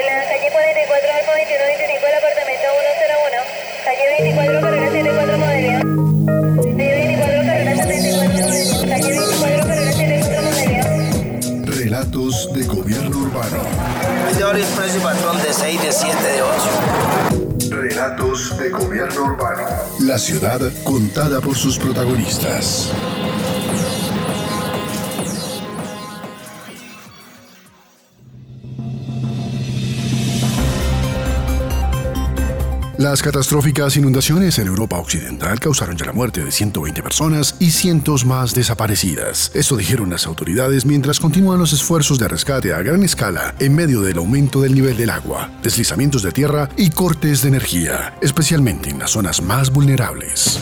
de la calle 44 al 2125 del apartamento 101. Calle 24, carrera 74 Modelia. Calle 24, carrera 74 Modelia. Calle 24, carrera 74 Modelia. Relatos de gobierno urbano. Horario es precio patrón de 6, de 7, de 8. Relatos de gobierno urbano. La ciudad contada por sus protagonistas. Las catastróficas inundaciones en Europa Occidental causaron ya la muerte de 120 personas y cientos más desaparecidas. Esto dijeron las autoridades mientras continúan los esfuerzos de rescate a gran escala en medio del aumento del nivel del agua, deslizamientos de tierra y cortes de energía, especialmente en las zonas más vulnerables.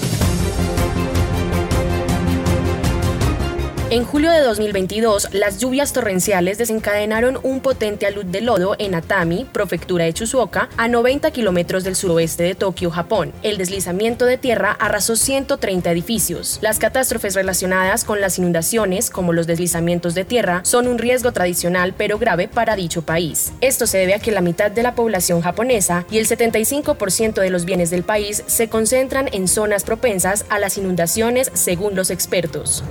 En julio de 2022, las lluvias torrenciales desencadenaron un potente alud de lodo en Atami, prefectura de Chuzuoka, a 90 kilómetros del suroeste de Tokio, Japón. El deslizamiento de tierra arrasó 130 edificios. Las catástrofes relacionadas con las inundaciones, como los deslizamientos de tierra, son un riesgo tradicional pero grave para dicho país. Esto se debe a que la mitad de la población japonesa y el 75% de los bienes del país se concentran en zonas propensas a las inundaciones, según los expertos.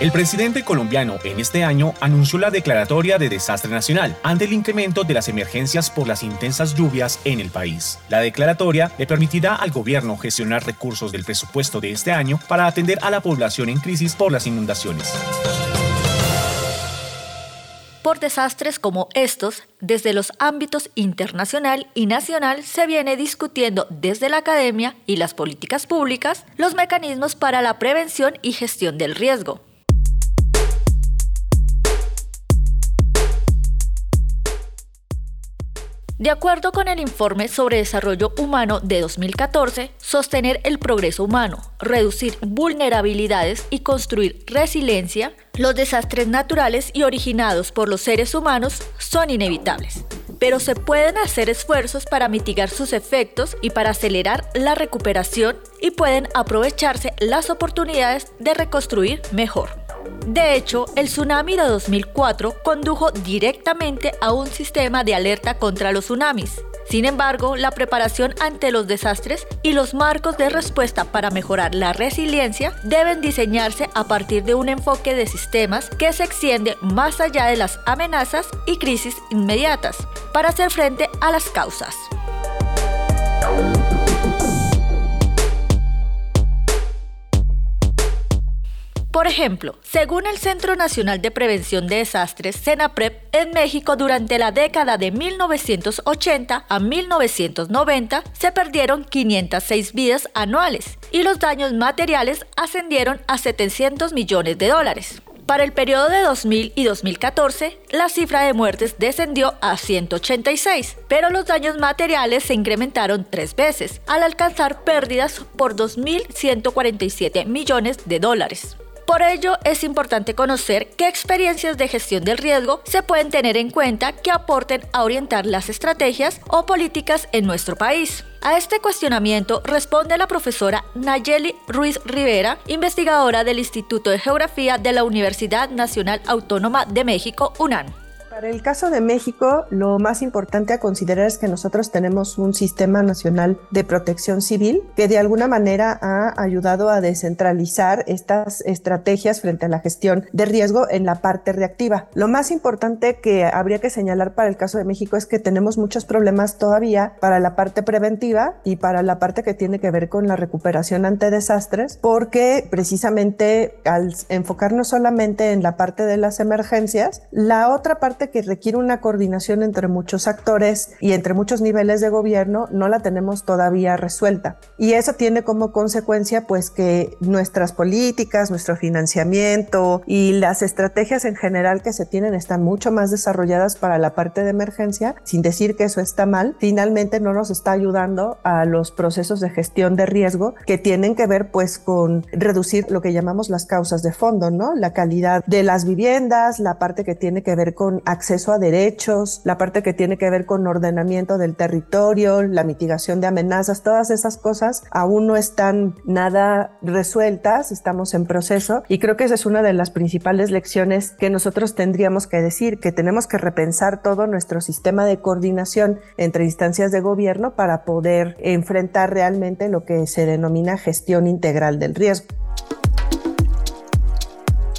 El presidente colombiano en este año anunció la declaratoria de desastre nacional ante el incremento de las emergencias por las intensas lluvias en el país. La declaratoria le permitirá al gobierno gestionar recursos del presupuesto de este año para atender a la población en crisis por las inundaciones. Por desastres como estos, desde los ámbitos internacional y nacional se viene discutiendo desde la academia y las políticas públicas los mecanismos para la prevención y gestión del riesgo. De acuerdo con el informe sobre desarrollo humano de 2014, sostener el progreso humano, reducir vulnerabilidades y construir resiliencia, los desastres naturales y originados por los seres humanos son inevitables. Pero se pueden hacer esfuerzos para mitigar sus efectos y para acelerar la recuperación y pueden aprovecharse las oportunidades de reconstruir mejor. De hecho, el tsunami de 2004 condujo directamente a un sistema de alerta contra los tsunamis. Sin embargo, la preparación ante los desastres y los marcos de respuesta para mejorar la resiliencia deben diseñarse a partir de un enfoque de sistemas que se extiende más allá de las amenazas y crisis inmediatas para hacer frente a las causas. Por ejemplo, según el Centro Nacional de Prevención de Desastres, CENAPREP, en México durante la década de 1980 a 1990 se perdieron 506 vidas anuales y los daños materiales ascendieron a 700 millones de dólares. Para el periodo de 2000 y 2014, la cifra de muertes descendió a 186, pero los daños materiales se incrementaron tres veces, al alcanzar pérdidas por 2.147 millones de dólares. Por ello, es importante conocer qué experiencias de gestión del riesgo se pueden tener en cuenta que aporten a orientar las estrategias o políticas en nuestro país. A este cuestionamiento responde la profesora Nayeli Ruiz Rivera, investigadora del Instituto de Geografía de la Universidad Nacional Autónoma de México, UNAM. Para el caso de México, lo más importante a considerar es que nosotros tenemos un sistema nacional de protección civil que de alguna manera ha ayudado a descentralizar estas estrategias frente a la gestión de riesgo en la parte reactiva. Lo más importante que habría que señalar para el caso de México es que tenemos muchos problemas todavía para la parte preventiva y para la parte que tiene que ver con la recuperación ante desastres, porque precisamente al enfocarnos solamente en la parte de las emergencias, la otra parte que requiere una coordinación entre muchos actores y entre muchos niveles de gobierno no la tenemos todavía resuelta. Y eso tiene como consecuencia pues que nuestras políticas, nuestro financiamiento y las estrategias en general que se tienen están mucho más desarrolladas para la parte de emergencia, sin decir que eso está mal, finalmente no nos está ayudando a los procesos de gestión de riesgo que tienen que ver pues con reducir lo que llamamos las causas de fondo, ¿no? La calidad de las viviendas, la parte que tiene que ver con acceso a derechos, la parte que tiene que ver con ordenamiento del territorio, la mitigación de amenazas, todas esas cosas aún no están nada resueltas, estamos en proceso y creo que esa es una de las principales lecciones que nosotros tendríamos que decir, que tenemos que repensar todo nuestro sistema de coordinación entre instancias de gobierno para poder enfrentar realmente lo que se denomina gestión integral del riesgo.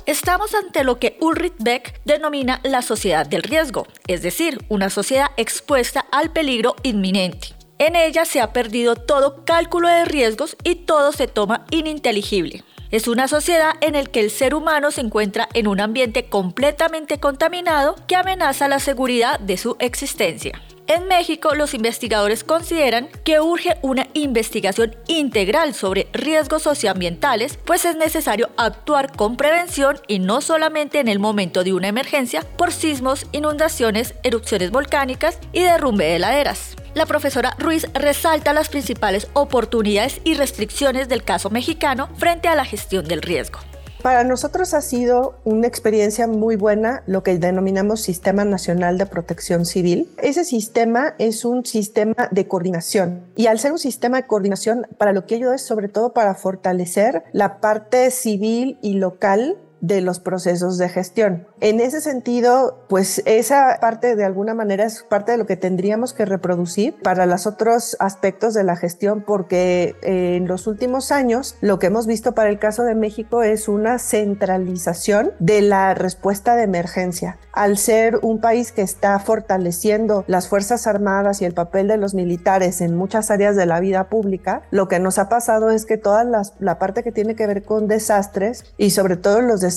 Estamos ante lo que Ulrich Beck denomina la sociedad del riesgo, es decir, una sociedad expuesta al peligro inminente. En ella se ha perdido todo cálculo de riesgos y todo se toma ininteligible. Es una sociedad en la que el ser humano se encuentra en un ambiente completamente contaminado que amenaza la seguridad de su existencia. En México, los investigadores consideran que urge una investigación integral sobre riesgos socioambientales, pues es necesario actuar con prevención y no solamente en el momento de una emergencia por sismos, inundaciones, erupciones volcánicas y derrumbe de laderas. La profesora Ruiz resalta las principales oportunidades y restricciones del caso mexicano frente a la gestión del riesgo. Para nosotros ha sido una experiencia muy buena lo que denominamos Sistema Nacional de Protección Civil. Ese sistema es un sistema de coordinación y al ser un sistema de coordinación, para lo que ayuda es sobre todo para fortalecer la parte civil y local de los procesos de gestión. En ese sentido, pues esa parte de alguna manera es parte de lo que tendríamos que reproducir para los otros aspectos de la gestión, porque en los últimos años lo que hemos visto para el caso de México es una centralización de la respuesta de emergencia. Al ser un país que está fortaleciendo las Fuerzas Armadas y el papel de los militares en muchas áreas de la vida pública, lo que nos ha pasado es que toda la parte que tiene que ver con desastres y sobre todo los desastres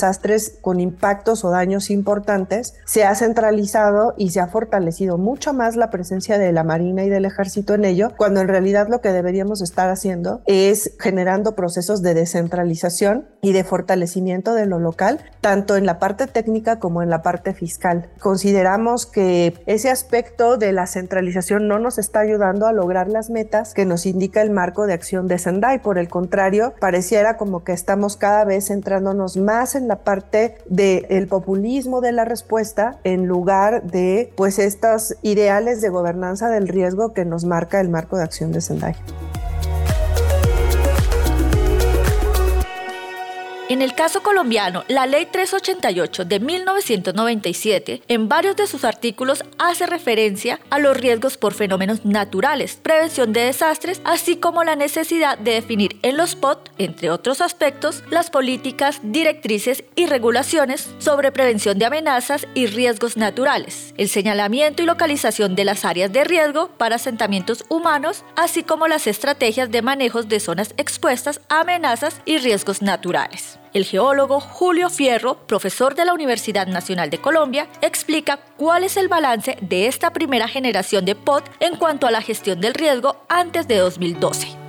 con impactos o daños importantes, se ha centralizado y se ha fortalecido mucho más la presencia de la Marina y del Ejército en ello, cuando en realidad lo que deberíamos estar haciendo es generando procesos de descentralización y de fortalecimiento de lo local, tanto en la parte técnica como en la parte fiscal. Consideramos que ese aspecto de la centralización no nos está ayudando a lograr las metas que nos indica el marco de acción de Sendai. Por el contrario, pareciera como que estamos cada vez centrándonos más en la parte del populismo de la respuesta en lugar de pues estos ideales de gobernanza del riesgo que nos marca el marco de acción de Sendai. En el caso colombiano, la Ley 388 de 1997, en varios de sus artículos, hace referencia a los riesgos por fenómenos naturales, prevención de desastres, así como la necesidad de definir en los POT, entre otros aspectos, las políticas, directrices y regulaciones sobre prevención de amenazas y riesgos naturales, el señalamiento y localización de las áreas de riesgo para asentamientos humanos, así como las estrategias de manejos de zonas expuestas a amenazas y riesgos naturales. El geólogo Julio Fierro, profesor de la Universidad Nacional de Colombia, explica cuál es el balance de esta primera generación de POT en cuanto a la gestión del riesgo antes de 2012.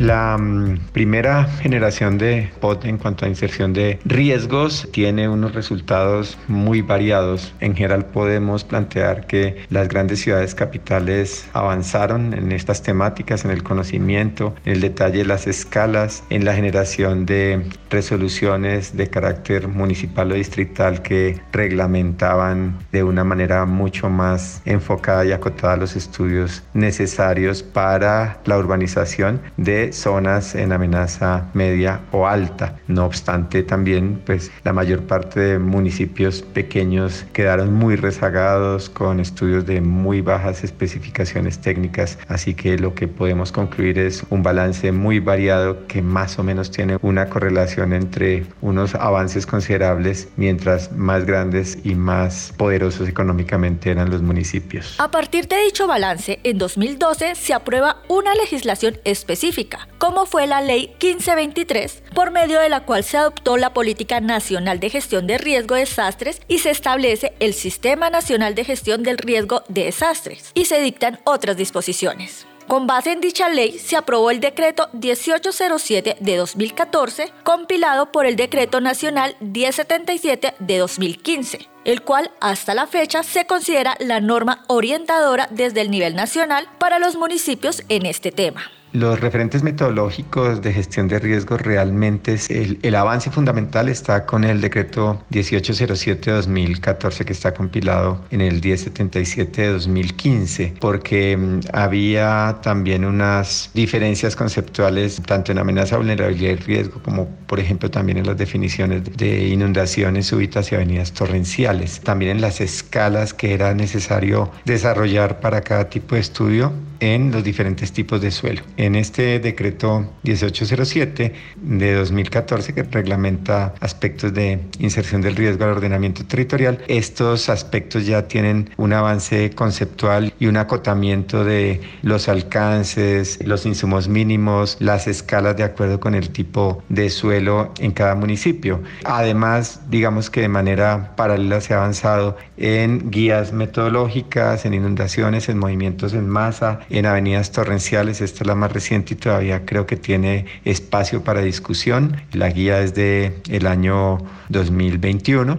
La mm, primera generación de POT en cuanto a inserción de riesgos tiene unos resultados muy variados. En general podemos plantear que las grandes ciudades capitales avanzaron en estas temáticas, en el conocimiento, en el detalle de las escalas, en la generación de resoluciones de carácter municipal o distrital que reglamentaban de una manera mucho más enfocada y acotada los estudios necesarios para la urbanización de zonas en amenaza media o alta. No obstante, también pues la mayor parte de municipios pequeños quedaron muy rezagados con estudios de muy bajas especificaciones técnicas, así que lo que podemos concluir es un balance muy variado que más o menos tiene una correlación entre unos avances considerables mientras más grandes y más poderosos económicamente eran los municipios. A partir de dicho balance, en 2012 se aprueba una legislación específica como fue la Ley 1523, por medio de la cual se adoptó la Política Nacional de Gestión de Riesgo de Desastres y se establece el Sistema Nacional de Gestión del Riesgo de Desastres y se dictan otras disposiciones. Con base en dicha ley se aprobó el decreto 1807 de 2014, compilado por el decreto nacional 1077 de 2015, el cual hasta la fecha se considera la norma orientadora desde el nivel nacional para los municipios en este tema. Los referentes metodológicos de gestión de riesgos realmente es el, avance fundamental está con el decreto 1807-2014 que está compilado en el 1077 de 2015 porque mm, había también unas diferencias conceptuales tanto en amenaza, vulnerabilidad y riesgo como por ejemplo también en las definiciones de inundaciones súbitas y avenidas torrenciales. También en las escalas que era necesario desarrollar para cada tipo de estudio en los diferentes tipos de suelo. En este decreto 1807 de 2014 que reglamenta aspectos de inserción del riesgo al ordenamiento territorial, estos aspectos ya tienen un avance conceptual y un acotamiento de los alcances, los insumos mínimos, las escalas de acuerdo con el tipo de suelo en cada municipio. Además, digamos que de manera paralela se ha avanzado en guías metodológicas, en inundaciones, en movimientos en masa, en avenidas torrenciales. Esta es la más reciente y todavía creo que tiene espacio para discusión. La guía es de el año 2021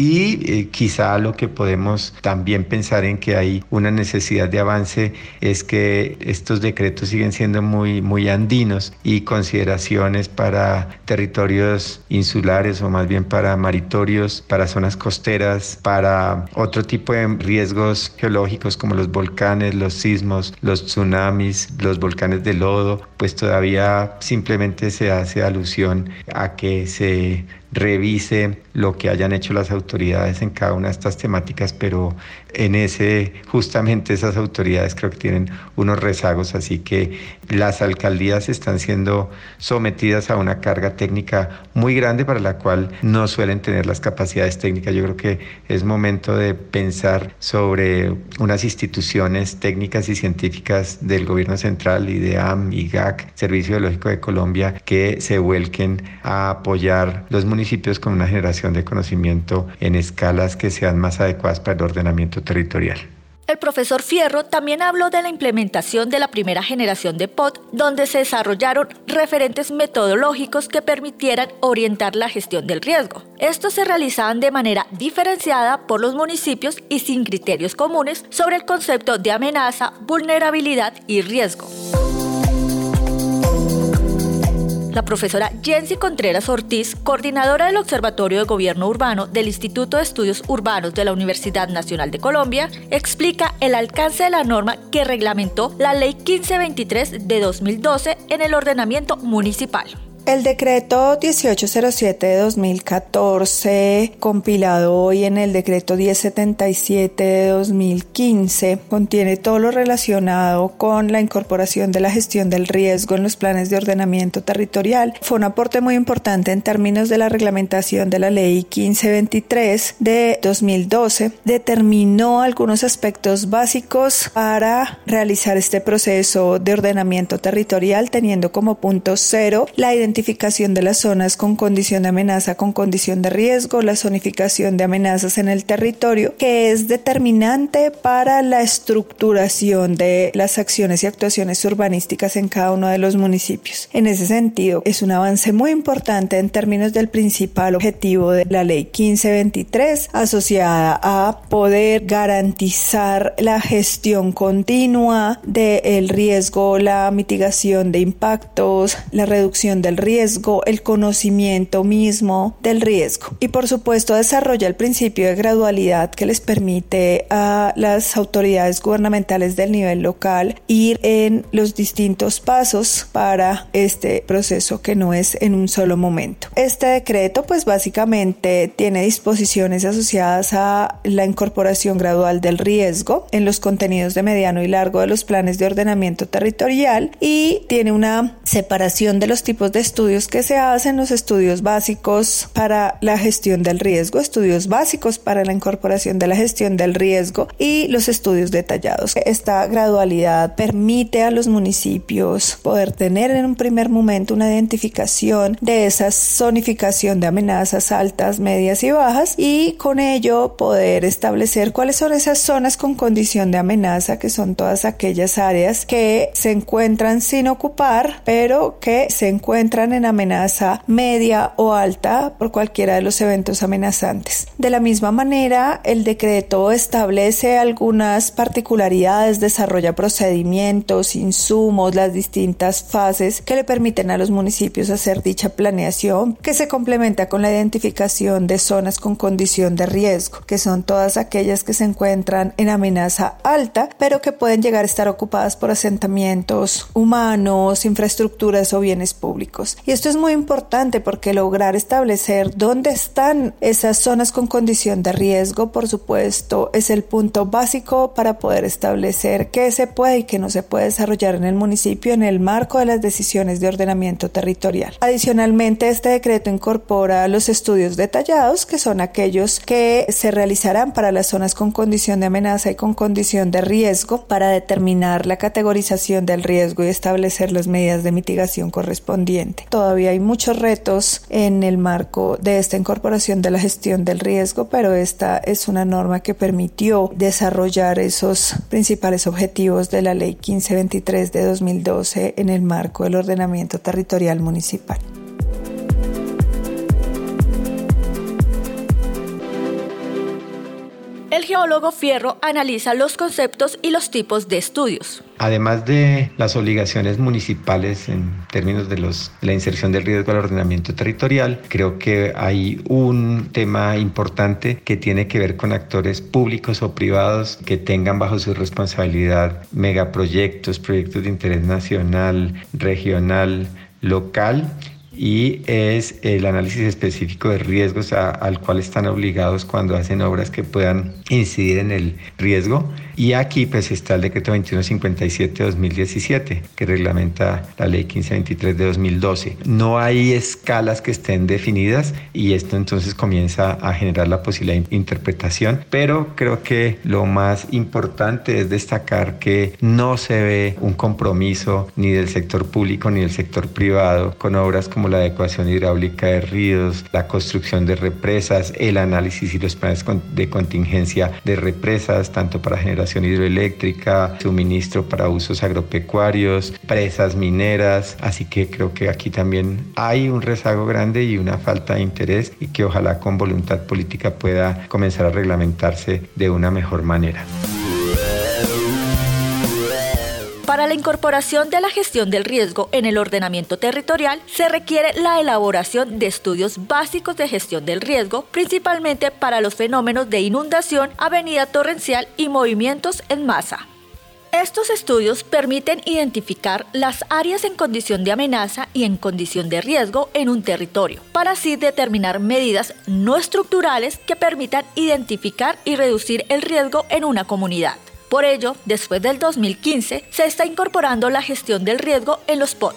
y eh, quizá lo que podemos también pensar en que hay una necesidad de avance es que estos decretos siguen siendo muy, muy andinos y consideraciones para territorios insulares o más bien para maritorios, para zonas costeras, para otro tipo de riesgos geológicos como los volcanes, los sismos, los tsunamis, los volcanes de lodo, pues todavía simplemente se hace alusión a que se revise lo que hayan hecho las autoridades en cada una de estas temáticas, pero en ese, justamente esas autoridades creo que tienen unos rezagos, así que las alcaldías están siendo sometidas a una carga técnica muy grande para la cual no suelen tener las capacidades técnicas. Yo creo que es momento de pensar sobre unas instituciones técnicas y científicas del gobierno central, IDEAM, IGAC, Servicio Biológico de Colombia, que se vuelquen a apoyar los municipios con una generación de conocimiento en escalas que sean más adecuadas para el ordenamiento territorial. El profesor Fierro también habló de la implementación de la primera generación de POT, donde se desarrollaron referentes metodológicos que permitieran orientar la gestión del riesgo. Estos se realizaban de manera diferenciada por los municipios y sin criterios comunes sobre el concepto de amenaza, vulnerabilidad y riesgo. La profesora Jensi Contreras Ortiz, coordinadora del Observatorio de Gobierno Urbano del Instituto de Estudios Urbanos de la Universidad Nacional de Colombia, explica el alcance de la norma que reglamentó la Ley 1523 de 2012 en el ordenamiento municipal. El decreto 1807 de 2014, compilado hoy en el decreto 1077 de 2015, contiene todo lo relacionado con la incorporación de la gestión del riesgo en los planes de ordenamiento territorial. Fue un aporte muy importante en términos de la reglamentación de la ley 1523 de 2012. Determinó algunos aspectos básicos para realizar este proceso de ordenamiento territorial, teniendo como punto cero la identificación identificación de las zonas con condición de amenaza, con condición de riesgo, la zonificación de amenazas en el territorio, que es determinante para la estructuración de las acciones y actuaciones urbanísticas en cada uno de los municipios. En ese sentido, es un avance muy importante en términos del principal objetivo de la ley 1523, asociada a poder garantizar la gestión continua del riesgo, la mitigación de impactos, la reducción del riesgo el conocimiento mismo del riesgo. Y por supuesto desarrolla el principio de gradualidad que les permite a las autoridades gubernamentales del nivel local ir en los distintos pasos para este proceso que no es en un solo momento. Este decreto pues básicamente tiene disposiciones asociadas a la incorporación gradual del riesgo en los contenidos de mediano y largo de los planes de ordenamiento territorial y tiene una separación de los tipos de estudios que se hacen, los estudios básicos para la gestión del riesgo, estudios básicos para la incorporación de la gestión del riesgo y los estudios detallados. Esta gradualidad permite a los municipios poder tener en un primer momento una identificación de esa zonificación de amenazas altas, medias y bajas y con ello poder establecer cuáles son esas zonas con condición de amenaza, que son todas aquellas áreas que se encuentran sin ocupar, pero que se encuentran en amenaza media o alta por cualquiera de los eventos amenazantes. De la misma manera, el decreto establece algunas particularidades, desarrolla procedimientos, insumos, las distintas fases que le permiten a los municipios hacer dicha planeación, que se complementa con la identificación de zonas con condición de riesgo, que son todas aquellas que se encuentran en amenaza alta, pero que pueden llegar a estar ocupadas por asentamientos humanos, infraestructuras o bienes públicos. Y esto es muy importante porque lograr establecer dónde están esas zonas con condición de riesgo, por supuesto, es el punto básico para poder establecer qué se puede y qué no se puede desarrollar en el municipio en el marco de las decisiones de ordenamiento territorial. Adicionalmente, este decreto incorpora los estudios detallados, que son aquellos que se realizarán para las zonas con condición de amenaza y con condición de riesgo para determinar la categorización del riesgo y establecer las medidas de mitigación Todavía hay muchos retos en el marco de esta incorporación de la gestión del riesgo, pero esta es una norma que permitió desarrollar esos principales objetivos de la Ley 1523 de 2012 en el marco del ordenamiento territorial municipal. Geólogo Fierro analiza los conceptos y los tipos de estudios. Además de las obligaciones municipales en términos de, los, la inserción del riesgo al ordenamiento territorial, creo que hay un tema importante que tiene que ver con actores públicos o privados que tengan bajo su responsabilidad megaproyectos, proyectos de interés nacional, regional, local y es el análisis específico de riesgos al cual están obligados cuando hacen obras que puedan incidir en el riesgo. Y aquí pues está el decreto 2157 de 2017 que reglamenta la ley 1523 de 2012. No hay escalas que estén definidas y esto entonces comienza a generar la posibilidad de interpretación, pero creo que lo más importante es destacar que no se ve un compromiso ni del sector público ni del sector privado con obras como la adecuación hidráulica de ríos, la construcción de represas, el análisis y los planes de contingencia de represas, tanto para generación hidroeléctrica, suministro para usos agropecuarios, presas mineras. Así que creo que aquí también hay un rezago grande y una falta de interés y que ojalá con voluntad política pueda comenzar a reglamentarse de una mejor manera. Para la incorporación de la gestión del riesgo en el ordenamiento territorial se requiere la elaboración de estudios básicos de gestión del riesgo, principalmente para los fenómenos de inundación, avenida torrencial y movimientos en masa. Estos estudios permiten identificar las áreas en condición de amenaza y en condición de riesgo en un territorio, para así determinar medidas no estructurales que permitan identificar y reducir el riesgo en una comunidad. Por ello, después del 2015, se está incorporando la gestión del riesgo en los POT.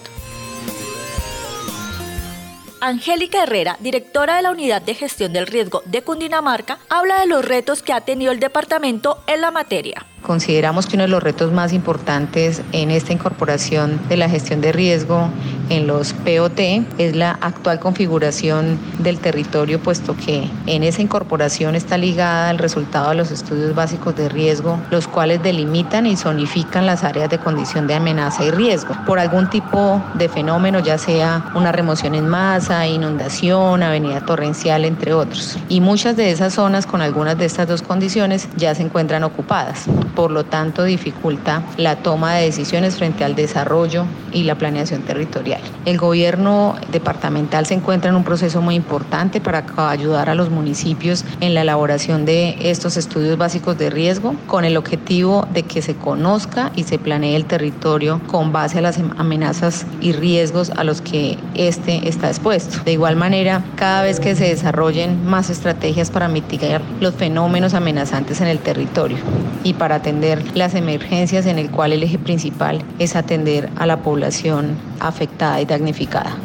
Angélica Herrera, directora de la Unidad de Gestión del Riesgo de Cundinamarca, habla de los retos que ha tenido el departamento en la materia. Consideramos que uno de los retos más importantes en esta incorporación de la gestión de riesgo en los POT es la actual configuración del territorio, puesto que en esa incorporación está ligada el resultado de los estudios básicos de riesgo, los cuales delimitan y zonifican las áreas de condición de amenaza y riesgo por algún tipo de fenómeno, ya sea una remoción en masa, inundación, avenida torrencial, entre otros. Y muchas de esas zonas con algunas de estas dos condiciones ya se encuentran ocupadas por lo tanto dificulta la toma de decisiones frente al desarrollo y la planeación territorial. El gobierno departamental se encuentra en un proceso muy importante para ayudar a los municipios en la elaboración de estos estudios básicos de riesgo con el objetivo de que se conozca y se planee el territorio con base a las amenazas y riesgos a los que este está expuesto. De igual manera, cada vez que se desarrollen más estrategias para mitigar los fenómenos amenazantes en el territorio y para atender las emergencias en el cual el eje principal es atender a la población afectada y damnificada.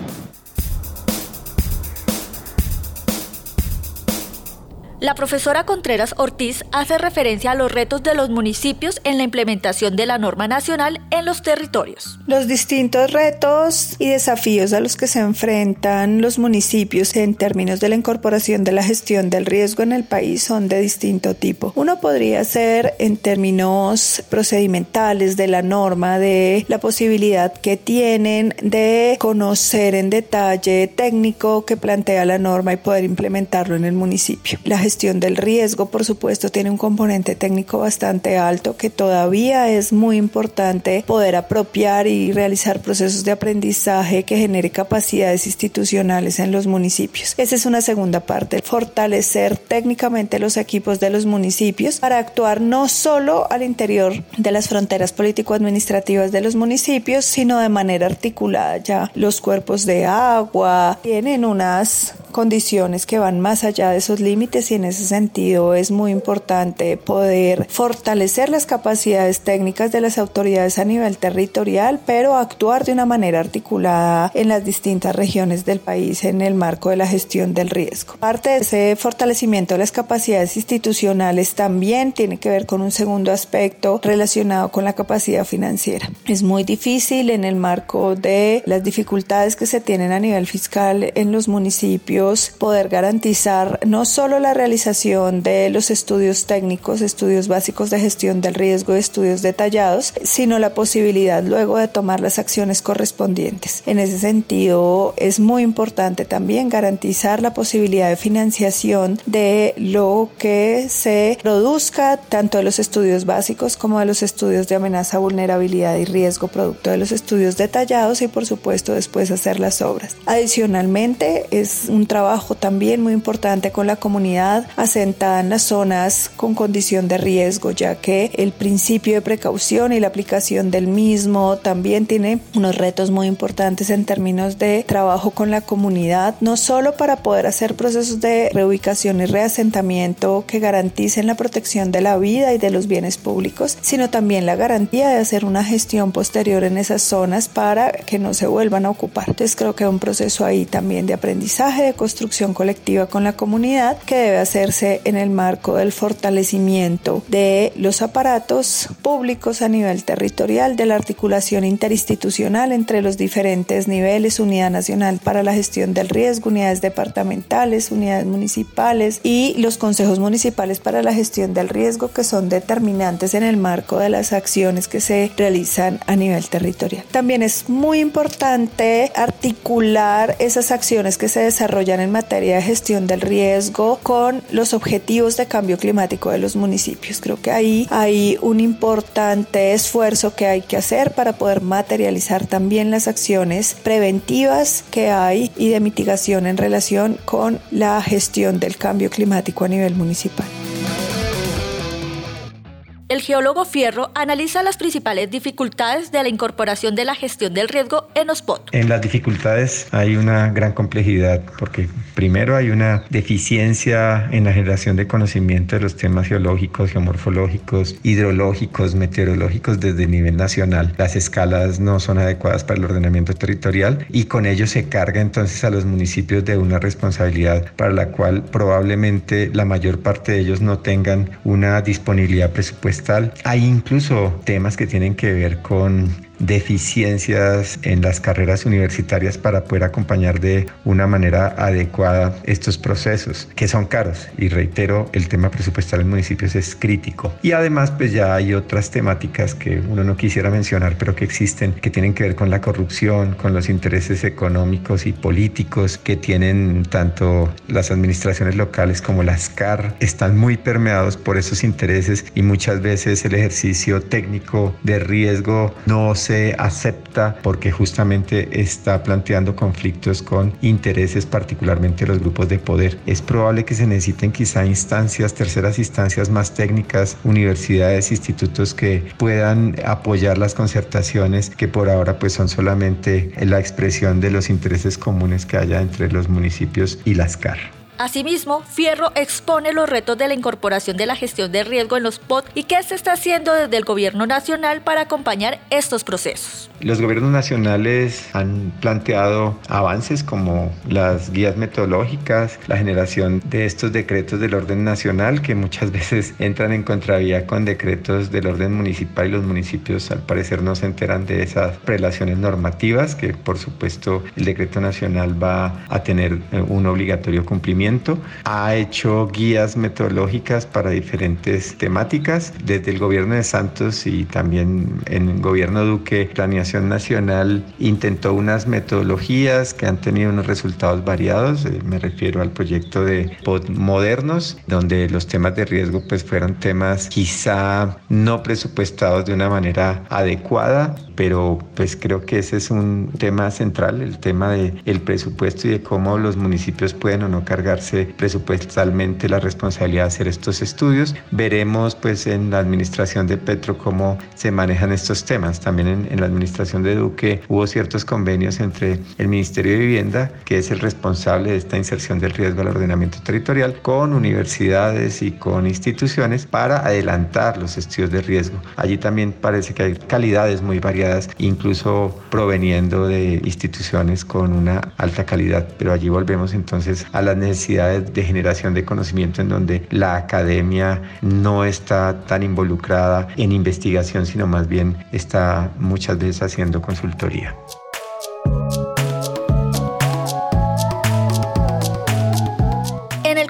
La profesora Contreras Ortiz hace referencia a los retos de los municipios en la implementación de la norma nacional en los territorios. Los distintos retos y desafíos a los que se enfrentan los municipios en términos de la incorporación de la gestión del riesgo en el país son de distinto tipo. Uno podría ser en términos procedimentales de la norma, de la posibilidad que tienen de conocer en detalle técnico que plantea la norma y poder implementarlo en el municipio. Gestión del riesgo, por supuesto, tiene un componente técnico bastante alto que todavía es muy importante poder apropiar y realizar procesos de aprendizaje que genere capacidades institucionales en los municipios. Esa es una segunda parte, fortalecer técnicamente los equipos de los municipios para actuar no solo al interior de las fronteras político-administrativas de los municipios, sino de manera articulada. Ya los cuerpos de agua tienen unas condiciones que van más allá de esos límites y en ese sentido es muy importante poder fortalecer las capacidades técnicas de las autoridades a nivel territorial, pero actuar de una manera articulada en las distintas regiones del país en el marco de la gestión del riesgo. Parte de ese fortalecimiento de las capacidades institucionales también tiene que ver con un segundo aspecto relacionado con la capacidad financiera. Es muy difícil en el marco de las dificultades que se tienen a nivel fiscal en los municipios poder garantizar no solo la realización de los estudios técnicos, estudios básicos de gestión del riesgo, estudios detallados, sino la posibilidad luego de tomar las acciones correspondientes. En ese sentido, es muy importante también garantizar la posibilidad de financiación de lo que se produzca tanto de los estudios básicos como de los estudios de amenaza, vulnerabilidad y riesgo producto de los estudios detallados y por supuesto después hacer las obras. Adicionalmente, es un trabajo también muy importante con la comunidad asentada en las zonas con condición de riesgo, ya que el principio de precaución y la aplicación del mismo también tiene unos retos muy importantes en términos de trabajo con la comunidad, no solo para poder hacer procesos de reubicación y reasentamiento que garanticen la protección de la vida y de los bienes públicos, sino también la garantía de hacer una gestión posterior en esas zonas para que no se vuelvan a ocupar. Entonces creo que un proceso ahí también de aprendizaje, de construcción colectiva con la comunidad que debe hacerse en el marco del fortalecimiento de los aparatos públicos a nivel territorial, de la articulación interinstitucional entre los diferentes niveles, Unidad Nacional para la Gestión del Riesgo, unidades departamentales, unidades municipales y los consejos municipales para la gestión del riesgo que son determinantes en el marco de las acciones que se realizan a nivel territorial. También es muy importante articular esas acciones que se desarrollan en materia de gestión del riesgo con los objetivos de cambio climático de los municipios. Creo que ahí hay un importante esfuerzo que hay que hacer para poder materializar también las acciones preventivas que hay y de mitigación en relación con la gestión del cambio climático a nivel municipal. El geólogo Fierro analiza las principales dificultades de la incorporación de la gestión del riesgo en OSPOT. En las dificultades hay una gran complejidad porque primero hay una deficiencia en la generación de conocimiento de los temas geológicos, geomorfológicos, hidrológicos, meteorológicos desde el nivel nacional. Las escalas no son adecuadas para el ordenamiento territorial y con ello se carga entonces a los municipios de una responsabilidad para la cual probablemente la mayor parte de ellos no tengan una disponibilidad presupuestaria hay incluso temas que tienen que ver con deficiencias en las carreras universitarias para poder acompañar de una manera adecuada estos procesos, que son caros. Y reitero, el tema presupuestal en municipios es crítico. Y además, pues ya hay otras temáticas que uno no quisiera mencionar, pero que existen, que tienen que ver con la corrupción, con los intereses económicos y políticos que tienen tanto las administraciones locales como las CAR. Están muy permeados por esos intereses y muchas veces el ejercicio técnico de riesgo no se se acepta porque justamente está planteando conflictos con intereses, particularmente los grupos de poder. Es probable que se necesiten quizá instancias, terceras instancias más técnicas, universidades, institutos que puedan apoyar las concertaciones que por ahora pues son solamente la expresión de los intereses comunes que haya entre los municipios y las CAR. Asimismo, Fierro expone los retos de la incorporación de la gestión de riesgo en los POT y qué se está haciendo desde el gobierno nacional para acompañar estos procesos. Los gobiernos nacionales han planteado avances como las guías metodológicas, la generación de estos decretos del orden nacional que muchas veces entran en contravía con decretos del orden municipal y los municipios al parecer no se enteran de esas relaciones normativas que por supuesto el decreto nacional va a tener eh, un obligatorio cumplimiento. Ha hecho guías metodológicas para diferentes temáticas desde el gobierno de Santos y también en el gobierno Duque Planeación Nacional intentó unas metodologías que han tenido unos resultados variados. Eh, me refiero al proyecto de POD modernos, donde los temas de riesgo pues fueron temas quizá no presupuestados de una manera adecuada, pero pues creo que ese es un tema central, el tema del el presupuesto y de cómo los municipios pueden o no presupuestalmente la responsabilidad de hacer estos estudios. Veremos pues en la administración de Petro cómo se manejan estos temas. También en, en la administración de Duque hubo ciertos convenios entre el Ministerio de Vivienda, que es el responsable de esta inserción del riesgo al ordenamiento territorial, con universidades y con instituciones para adelantar los estudios de riesgo. Allí también parece que hay calidades muy variadas, incluso proveniendo de instituciones con una alta calidad, pero allí volvemos entonces a las necesidades de generación de conocimiento en donde la academia no está tan involucrada en investigación, sino más bien está muchas veces haciendo consultoría.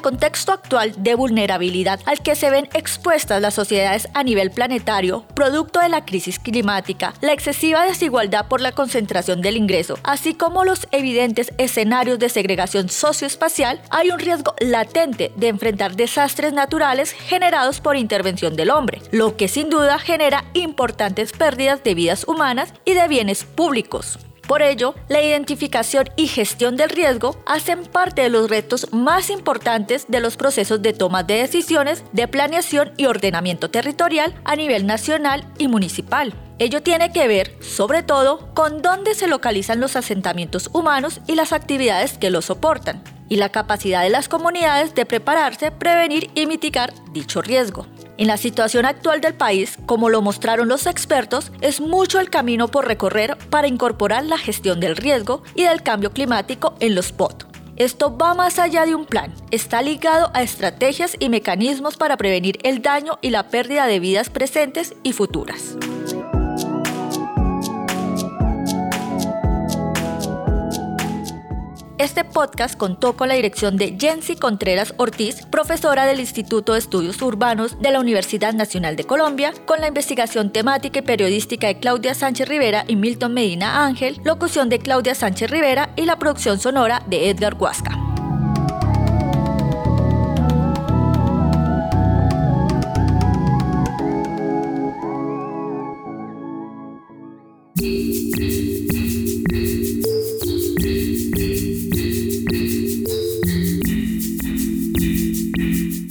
Contexto actual de vulnerabilidad al que se ven expuestas las sociedades a nivel planetario, producto de la crisis climática, la excesiva desigualdad por la concentración del ingreso, así como los evidentes escenarios de segregación socioespacial, hay un riesgo latente de enfrentar desastres naturales generados por intervención del hombre, lo que sin duda genera importantes pérdidas de vidas humanas y de bienes públicos. Por ello, la identificación y gestión del riesgo hacen parte de los retos más importantes de los procesos de toma de decisiones de planeación y ordenamiento territorial a nivel nacional y municipal. Ello tiene que ver, sobre todo, con dónde se localizan los asentamientos humanos y las actividades que los soportan, y la capacidad de las comunidades de prepararse, prevenir y mitigar dicho riesgo. En la situación actual del país, como lo mostraron los expertos, es mucho el camino por recorrer para incorporar la gestión del riesgo y del cambio climático en los POT. Esto va más allá de un plan, está ligado a estrategias y mecanismos para prevenir el daño y la pérdida de vidas presentes y futuras. Este podcast contó con la dirección de Jensi Contreras Ortiz, profesora del Instituto de Estudios Urbanos de la Universidad Nacional de Colombia, con la investigación temática y periodística de Claudia Sánchez Rivera y Milton Medina Ángel, locución de Claudia Sánchez Rivera y la producción sonora de Edgar Huasca.